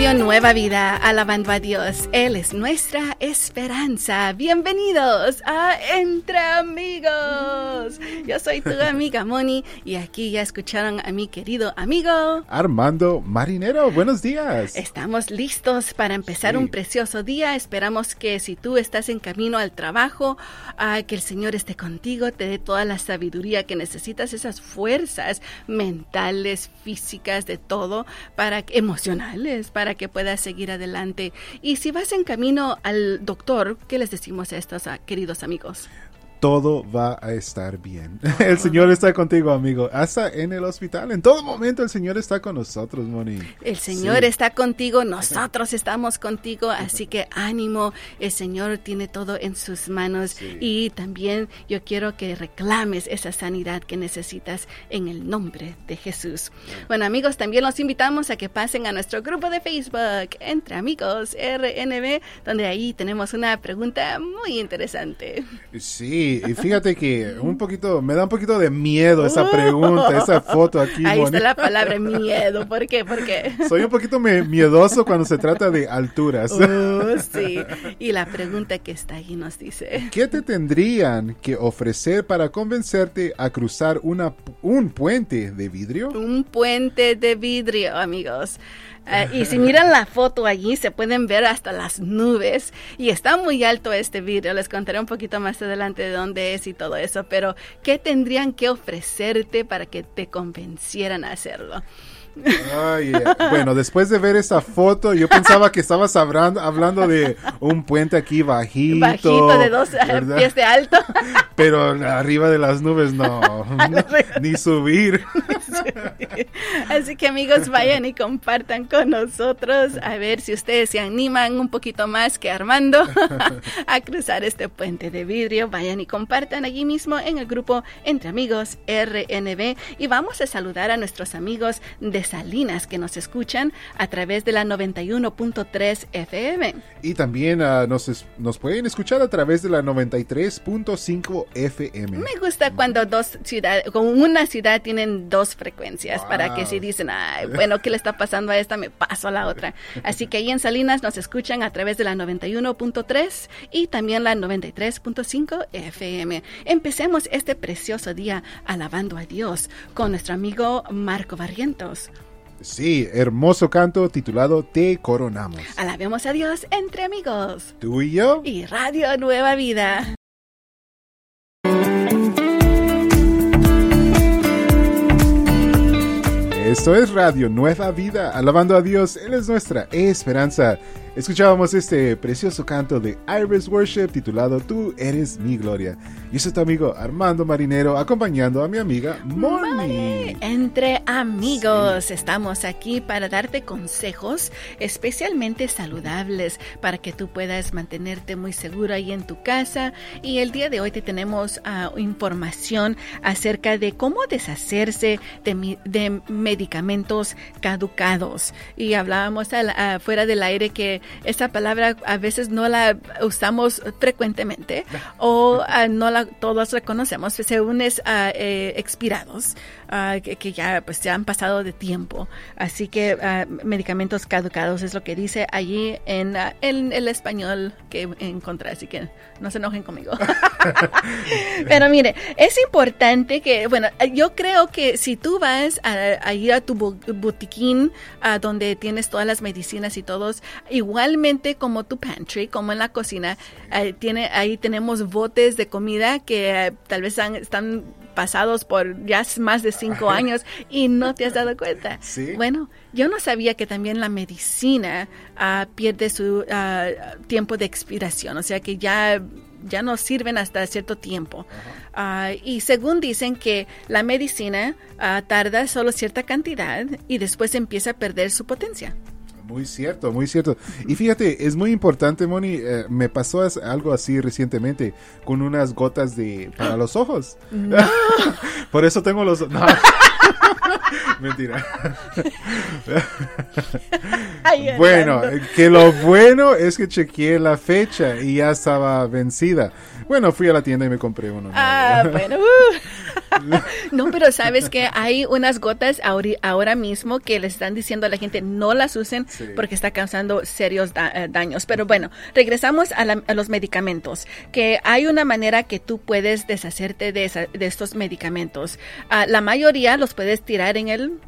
Radio Nueva Vida, alabando a Dios. Él es nuestra esperanza. Bienvenidos a Entre Amigos. Yo soy tu amiga Moni y aquí ya escucharon a mi querido amigo Armando Marinero. Buenos días. Estamos listos para empezar un precioso día. Esperamos que si tú estás en camino al trabajo, uh, que el Señor esté contigo, te dé toda la sabiduría que necesitas, esas fuerzas mentales, físicas, de todo, para emocionales para que puedas seguir adelante. Y si vas en camino al doctor, ¿qué les decimos a estos queridos amigos? Todo va a estar bien. El Señor está contigo, amigo. Hasta en el hospital. En todo momento el Señor está con nosotros, Moni. El Señor está contigo, nosotros estamos contigo, así que ánimo. El Señor tiene todo en sus manos y también yo quiero que reclames esa sanidad que necesitas en el nombre de Jesús. Bueno, amigos, también los invitamos a que pasen a nuestro grupo de Facebook, Entre Amigos RNB, donde ahí tenemos una pregunta muy interesante. Sí, y, fíjate que un poquito, me da un poquito de miedo esa pregunta, esa foto aquí. Ahí está la palabra miedo. ¿Por qué? ¿Por qué? Soy un poquito miedoso cuando se trata de alturas. Uh, sí. Y la pregunta que está ahí nos dice. ¿Qué te tendrían que ofrecer para convencerte a cruzar una, un puente de vidrio? Un puente de vidrio, amigos. Ah, y si miran la foto allí, se pueden ver hasta las nubes. Y está muy alto este vidrio. Les contaré un poquito más adelante de dónde es y todo eso. Pero, ¿qué tendrían que ofrecerte para que te convencieran a hacerlo? Bueno, después de ver esa foto, yo pensaba que estabas hablando, hablando de un puente aquí bajito. Bajito de dos pies de alto. Pero arriba de las nubes no, ni subir. Así que amigos, vayan y compartan con nosotros a ver si ustedes se animan un poquito más que Armando a cruzar este puente de vidrio. Vayan y compartan allí mismo en el grupo Entre Amigos RNB y vamos a saludar a nuestros amigos de Salinas que nos escuchan a través de la 91.3 FM. Y también uh, nos, nos pueden escuchar a través de la 93.5 FM. Me gusta cuando dos ciudades, con una ciudad tienen dos frecuencias para que si dicen, Ay, bueno, ¿qué le está pasando a esta? Me paso a la otra. Así que ahí en Salinas nos escuchan a través de la 91.3 y también la 93.5 FM. Empecemos este precioso día alabando a Dios con nuestro amigo Marco Barrientos. Sí, hermoso canto titulado Te coronamos. Alabemos a Dios entre amigos. Tú y yo. Y Radio Nueva Vida. Esto es Radio Nueva Vida, alabando a Dios, Él es nuestra esperanza. Escuchábamos este precioso canto de Iris Worship titulado Tú eres mi gloria. Y soy tu amigo Armando Marinero acompañando a mi amiga Moni. Entre amigos, estamos aquí para darte consejos especialmente saludables para que tú puedas mantenerte muy seguro ahí en tu casa. Y el día de hoy te tenemos uh, información acerca de cómo deshacerse de, de medicamentos caducados. Y hablábamos al, uh, fuera del aire que esa palabra a veces no la usamos frecuentemente o uh, no la todos reconocemos según es uh, eh, expirados uh, que, que, ya pues ya han pasado de tiempo. Así que medicamentos caducados es lo que dice allí en, en el español que encontré así que no se enojen conmigo. Pero mire es importante que bueno yo creo que si tú vas a, a ir a tu botiquín donde tienes todas las medicinas y todos igual igualmente como tu pantry, como en la cocina, tiene, ahí tenemos botes de comida que tal vez están pasados por ya más de cinco años y no te has dado cuenta. ¿Sí? Bueno, yo no sabía que también la medicina uh, pierde su uh, tiempo de expiración, o sea que ya ya no sirven hasta cierto tiempo. Uh, y según dicen que la medicina tarda solo cierta cantidad y después empieza a perder su potencia. Muy cierto, muy cierto. Y fíjate, es muy importante, Moni, eh, me pasó algo así recientemente con unas gotas de para los ojos. No. Por eso tengo los no. Mentira. bueno, que lo bueno es que chequeé la fecha y ya estaba vencida. Bueno, fui a la tienda y me compré uno. Ah, bueno. Uh. no, pero sabes que hay unas gotas ahora mismo que le están diciendo a la gente no las usen porque está causando serios eh, daños. Pero bueno, regresamos a, los medicamentos, que hay una manera que tú puedes deshacerte de, estos medicamentos. Ah, la mayoría los puedes tirar en el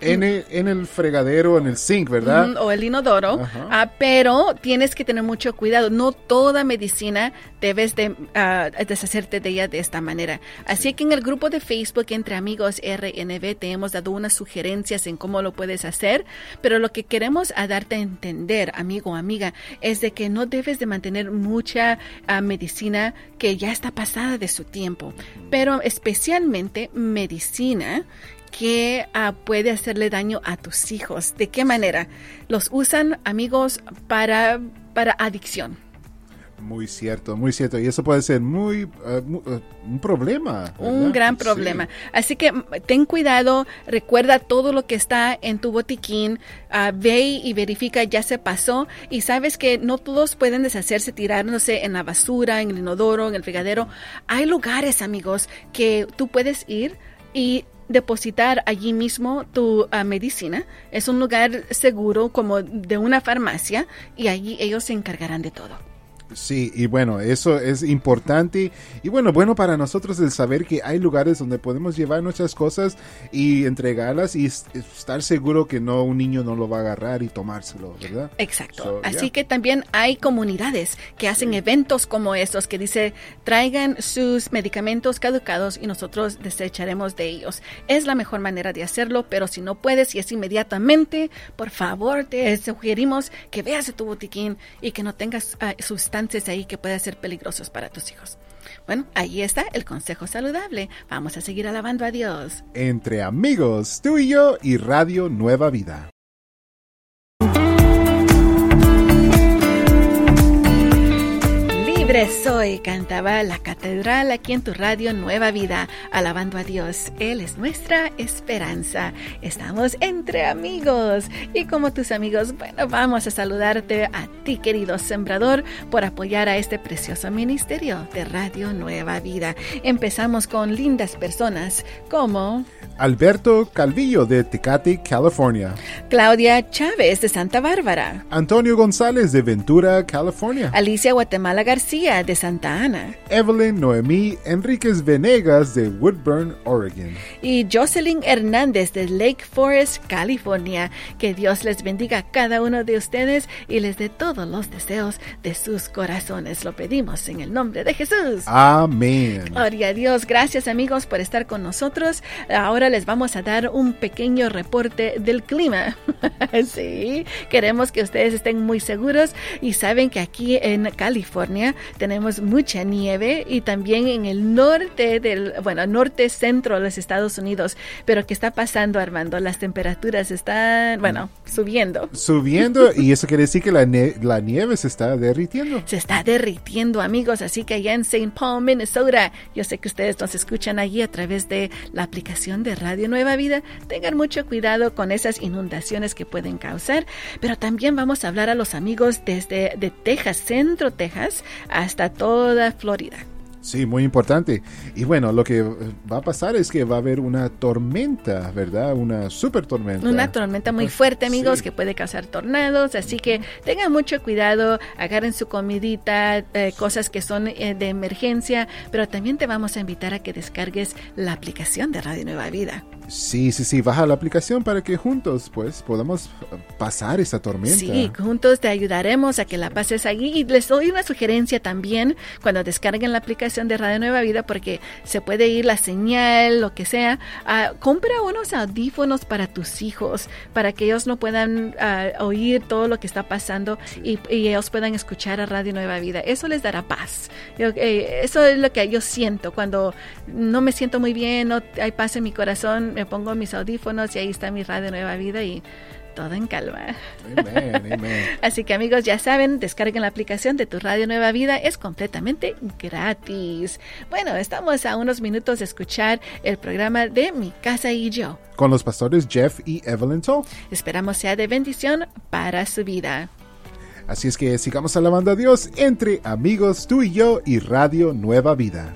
en el, en el fregadero, en el sink, ¿verdad? o el inodoro, ah, pero tienes que tener mucho cuidado. No toda medicina debes de uh, deshacerte de ella de esta manera. Así que en el grupo de Facebook entre amigos RNB te hemos dado unas sugerencias en cómo lo puedes hacer, pero lo que queremos a darte a entender, amigo o amiga, es de que no debes de mantener mucha ah, medicina que ya está pasada de su tiempo, pero especialmente medicina que ah, puede hacerle daño a tus hijos. ¿De qué manera? Los usan amigos para, para adicción. Muy cierto, muy cierto. Y eso puede ser muy, ah, ah, un problema. Un gran problema. Así que mm, ten cuidado, recuerda todo lo que está en tu botiquín, ve y verifica, ya se pasó. Y sabes que no todos pueden deshacerse tirándose en la basura, en el inodoro, en el fregadero. Hay lugares, amigos, que tú puedes ir y depositar allí mismo tu ah, medicina. Es un lugar seguro como de una farmacia y allí ellos se encargarán de todo. Sí, y bueno, eso es importante y bueno, bueno para nosotros el saber que hay lugares donde podemos llevar nuestras cosas y entregarlas y estar seguro que no un niño no lo va a agarrar y tomárselo, ¿verdad? Exacto. Así que también hay comunidades que hacen eventos como estos que dice traigan sus medicamentos caducados y nosotros desecharemos de ellos. Es la mejor manera de hacerlo, pero si no puedes y es inmediatamente, por favor te sugerimos que veas tu botiquín y que no tengas uh, sustancias ahí que pueden ser peligrosos para tus hijos. Bueno, ahí está el consejo saludable. Vamos a seguir alabando a Dios. Entre amigos, tú y yo y Radio Nueva Vida. Libre soy, cantaba la catedral aquí en tu radio Nueva Vida, alabando a Dios. Él es nuestra esperanza. Estamos entre amigos y como tus amigos, bueno, vamos a saludarte a ti, querido sembrador, por apoyar a este precioso ministerio de Radio Nueva Vida. Empezamos con lindas personas como Alberto Calvillo de Tecate, California. Claudia Chávez de Santa Bárbara. Antonio González de Ventura, California. Alicia Guatemala García de Santa Ana. Evelyn Noemí Enríquez Venegas de Woodburn, Oregon. Y Jocelyn Hernández de Lake Forest, California. Que Dios les bendiga a cada uno de ustedes y les dé todos los deseos de sus corazones. Lo pedimos en el nombre de Jesús. Amén. Gloria a Dios. Gracias amigos por estar con nosotros. Ahora les vamos a dar un pequeño reporte del clima. sí, queremos que ustedes estén muy seguros y saben que aquí en California tenemos mucha nieve y también en el norte del, bueno, norte centro de los Estados Unidos. Pero ¿qué está pasando, Armando? Las temperaturas están, bueno, subiendo. Subiendo y eso quiere decir que la, la nieve se está derritiendo. Se está derritiendo, amigos. Así que allá en St. Paul, Minnesota, yo sé que ustedes nos escuchan allí a través de la aplicación de Radio Nueva Vida, tengan mucho cuidado con esas inundaciones que pueden causar, pero también vamos a hablar a los amigos desde de Texas, Centro Texas, hasta toda Florida. Sí, muy importante. Y bueno, lo que va a pasar es que va a haber una tormenta, ¿verdad? Una super tormenta. Una tormenta muy fuerte, amigos, que puede causar tornados. Así que tengan mucho cuidado, agarren su comidita, eh, cosas que son eh, de emergencia, pero también te vamos a invitar a que descargues la aplicación de Radio Nueva Vida. Sí, sí, sí, baja la aplicación para que juntos pues podamos pasar esa tormenta. Sí, juntos te ayudaremos a que la pases allí y les doy una sugerencia también cuando descarguen la aplicación de Radio Nueva Vida porque se puede ir la señal, lo que sea. Uh, compra unos audífonos para tus hijos para que ellos no puedan ah, oír todo lo que está pasando y, ellos puedan escuchar a Radio Nueva Vida. Eso les dará paz. Eh, eso es lo que yo siento cuando no me siento muy bien, no hay paz en mi corazón me pongo mis audífonos y ahí está mi radio Nueva Vida y todo en calma. Así que amigos, ya saben, descarguen la aplicación de tu Radio Nueva Vida, es completamente gratis. Bueno, estamos a unos minutos de escuchar el programa de Mi Casa y Yo. Con los pastores Jeff y Evelyn Toll. Esperamos sea de bendición para su vida. Así es que sigamos alabando a Dios entre amigos, tú y yo y Radio Nueva Vida.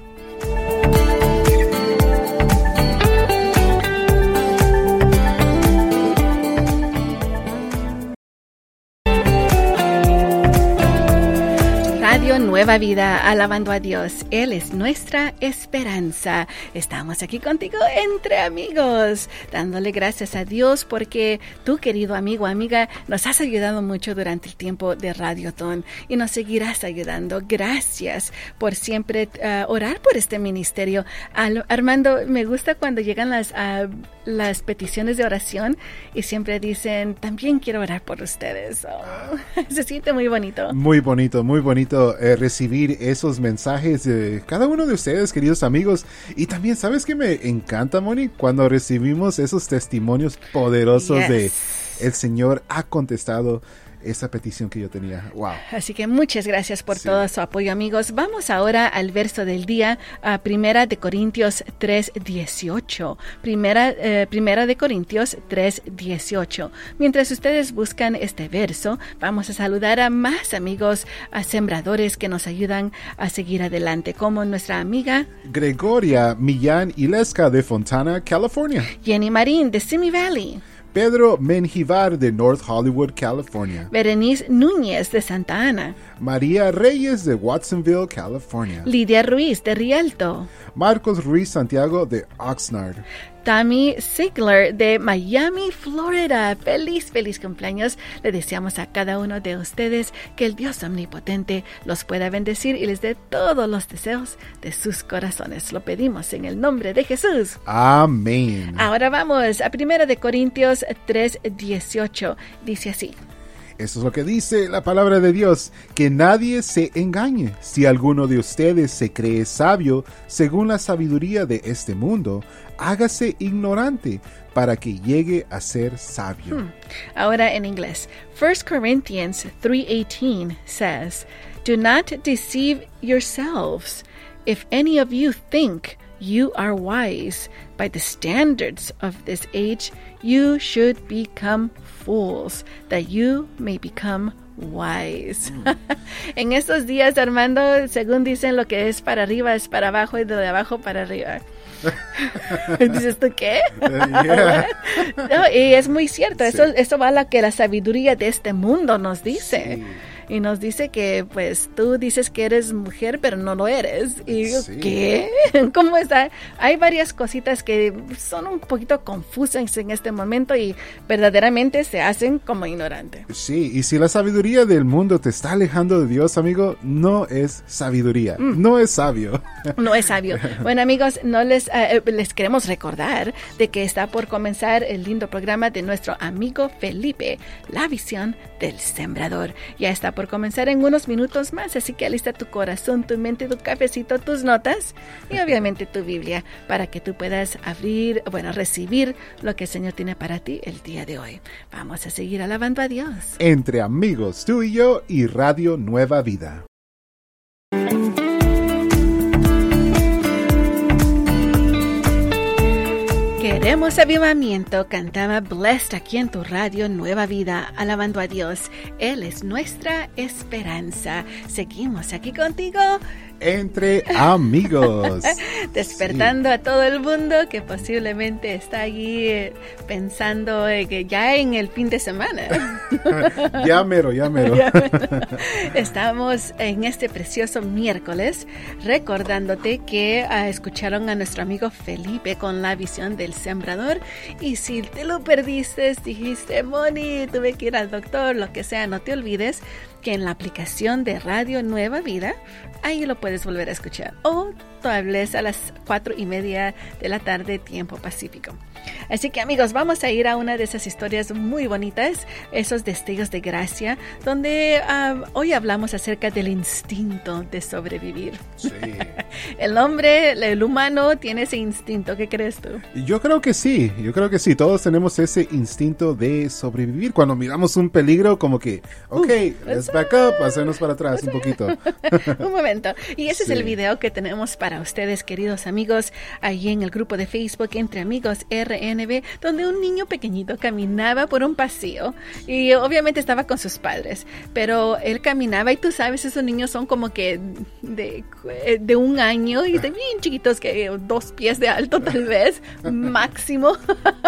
Nueva vida, alabando a Dios. Él es nuestra esperanza. Estamos aquí contigo entre amigos, dándole gracias a Dios porque tú, querido amigo, amiga, nos has ayudado mucho durante el tiempo de Radioton y nos seguirás ayudando. Gracias por siempre uh, orar por este ministerio. Al, Armando, me gusta cuando llegan las, uh, las peticiones de oración y siempre dicen, también quiero orar por ustedes. Oh, se siente muy bonito. Muy bonito, muy bonito eh, recibir esos mensajes de cada uno de ustedes, queridos amigos. Y también, ¿sabes qué me encanta, Moni? Cuando recibimos esos testimonios poderosos yes. de el Señor ha contestado esa petición que yo tenía. Wow. Así que muchas gracias por sí. todo su apoyo, amigos. Vamos ahora al verso del día, a Primera de Corintios 3:18. Primera eh, Primera de Corintios 3:18. Mientras ustedes buscan este verso, vamos a saludar a más amigos a sembradores que nos ayudan a seguir adelante, como nuestra amiga Gregoria Millán Ilesca de Fontana, California. Jenny Marín de Simi Valley. Pedro Menjivar de North Hollywood, California. Berenice Núñez de Santa Ana. María Reyes de Watsonville, California. Lidia Ruiz de Rialto. Marcos Ruiz Santiago de Oxnard. Tammy Sigler de Miami, Florida. Feliz, feliz cumpleaños. Le deseamos a cada uno de ustedes que el Dios omnipotente los pueda bendecir y les dé todos los deseos de sus corazones. Lo pedimos en el nombre de Jesús. Amén. Ahora vamos a 1 de Corintios 3:18. Dice así. Eso es lo que dice la palabra de Dios, que nadie se engañe. Si alguno de ustedes se cree sabio según la sabiduría de este mundo, hágase ignorante para que llegue a ser sabio. Hmm. Ahora en inglés. 1 Corinthians 3:18 says, "Do not deceive yourselves. If any of you think you are wise by the standards of this age, you should become fools, that you may become wise. Mm. en estos días, Armando, según dicen, lo que es para arriba es para abajo y de abajo para arriba. Dices tú qué? Yeah. no, y es muy cierto. Sí. Eso, eso va a lo que la sabiduría de este mundo nos dice. Sí y nos dice que pues tú dices que eres mujer pero no lo eres y digo, sí. ¿qué? ¿cómo está? hay varias cositas que son un poquito confusas en este momento y verdaderamente se hacen como ignorantes sí y si la sabiduría del mundo te está alejando de Dios amigo no es sabiduría mm. no es sabio no es sabio bueno amigos no les uh, les queremos recordar de que está por comenzar el lindo programa de nuestro amigo Felipe la visión del sembrador ya está por comenzar en unos minutos más, así que alista tu corazón, tu mente, tu cafecito, tus notas y obviamente tu Biblia para que tú puedas abrir, bueno, recibir lo que el Señor tiene para ti el día de hoy. Vamos a seguir alabando a Dios. Entre amigos, tú y yo y Radio Nueva Vida. Queremos avivamiento, cantaba Blessed aquí en tu radio Nueva Vida, alabando a Dios. Él es nuestra esperanza. Seguimos aquí contigo entre amigos. Despertando sí. a todo el mundo que posiblemente está allí eh, pensando eh, que ya en el fin de semana. ya mero, ya mero. ya mero. Estamos en este precioso miércoles recordándote que uh, escucharon a nuestro amigo Felipe con la visión del sembrador y si te lo perdiste, dijiste, Moni, tuve que ir al doctor, lo que sea, no te olvides que en la aplicación de Radio Nueva Vida, ahí lo puedes volver a escuchar. O tal vez a las cuatro y media de la tarde, tiempo pacífico. Así que amigos, vamos a ir a una de esas historias muy bonitas, esos destellos de gracia, donde uh, hoy hablamos acerca del instinto de sobrevivir. Sí. el hombre, el humano, tiene ese instinto. ¿Qué crees tú? Yo creo que sí, yo creo que sí. Todos tenemos ese instinto de sobrevivir. Cuando miramos un peligro, como que, ok, uh, let's back up, hacernos para atrás un poquito. un momento. Y ese sí. es el video que tenemos para ustedes, queridos amigos, ahí en el grupo de Facebook Entre Amigos RNB, donde un niño pequeñito caminaba por un pasillo y obviamente estaba con sus padres, pero él caminaba y tú sabes, esos niños son como que de, de un año y de bien chiquitos, que dos pies de alto tal vez, máximo.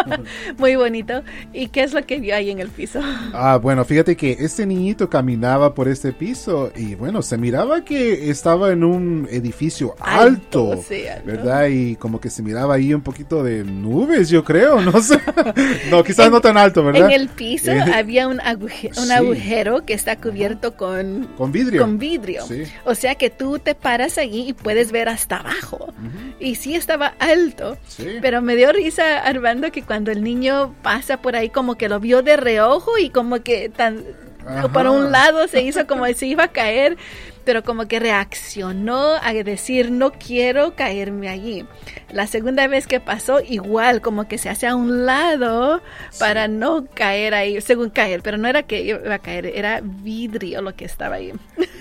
Muy bonito. ¿Y qué es lo que vio ahí en el piso? Ah, bueno, fíjate que este niñito caminaba por este piso y bueno, se miraba que estaba en un edificio alto, ¿verdad? Y como que se miraba ahí un poquito de nubes, yo creo, no sé. no, quizás no tan alto, ¿verdad? En el piso eh, había un, un agujero que está cubierto con, con vidrio. Con vidrio. O sea que tú te paras allí y puedes ver hasta abajo. Y sí estaba alto, pero me dio risa Armando que cuando el niño pasa por ahí como que lo vio de reojo y como que tan por un lado se hizo como si iba a caer, pero como que reaccionó a decir no quiero caerme allí. La segunda vez que pasó, igual, como que se hace a un lado para no caer ahí, según caer, pero no era que iba a caer, era vidrio lo que estaba ahí.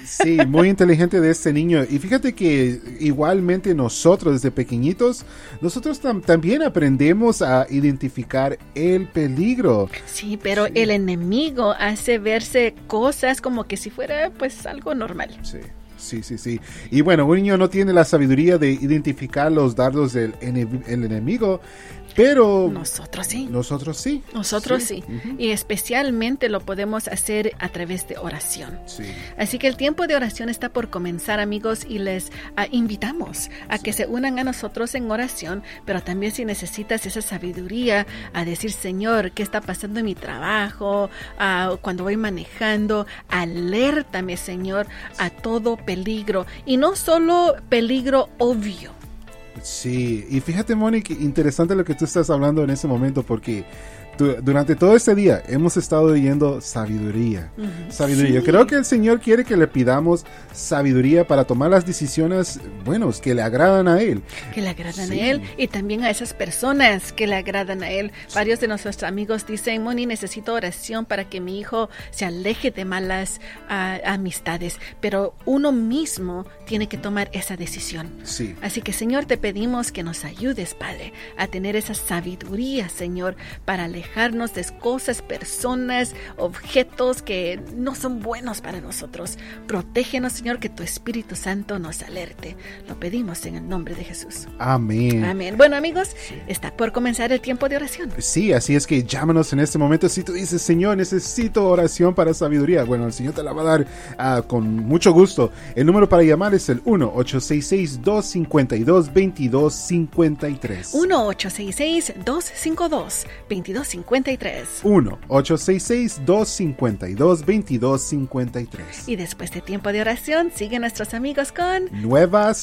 Sí, muy inteligente de este niño. Y fíjate que igualmente nosotros desde pequeñitos, nosotros también aprendemos a identificar el peligro. Sí, pero el enemigo hace verse cosas como que si fuera pues algo normal. Sí. Sí, sí, sí. Y bueno, un niño no tiene la sabiduría de identificar los dardos del enemigo, pero nosotros sí. Nosotros sí. Nosotros sí. Y especialmente lo podemos hacer a través de oración. Así que el tiempo de oración está por comenzar, amigos, y les ah, invitamos a que se unan a nosotros en oración, pero también si necesitas esa sabiduría a decir, Señor, ¿qué está pasando en mi trabajo? Ah, cuando voy manejando, alértame, Señor, a todo peligro. Y no solo peligro obvio Sí, y fíjate, Mónica, interesante lo que tú estás hablando en ese momento porque durante todo este día hemos estado leyendo sabiduría. Sabiduría. Yo creo que el Señor quiere que le pidamos sabiduría para tomar las decisiones, buenos, que le agradan a Él. Que le agradan a Él y también a esas personas que le agradan a Él. Varios de nuestros amigos dicen, Moni, necesito oración para que mi hijo se aleje de malas amistades. Pero uno mismo tiene que tomar esa decisión. Sí. Así que, Señor, te pedimos que nos ayudes, Padre, a tener esa sabiduría, Señor, para alejar alejarnos de cosas, personas, objetos que no son buenos para nosotros. Protégenos, Señor, que tu Espíritu Santo nos alerte. Lo pedimos en el nombre de Jesús. Amén. Amén. Bueno, amigos, está por comenzar el tiempo de oración. Sí, así es que llámanos en este momento. Si tú dices, Señor, necesito oración para sabiduría, bueno, el Señor te la va a dar ah, con mucho gusto. El número para llamar es el 1-866-252-2253. 1-866-252-2253. 1-866-252-2253. Y después de tiempo de oración, sigue nuestros amigos con Nuevas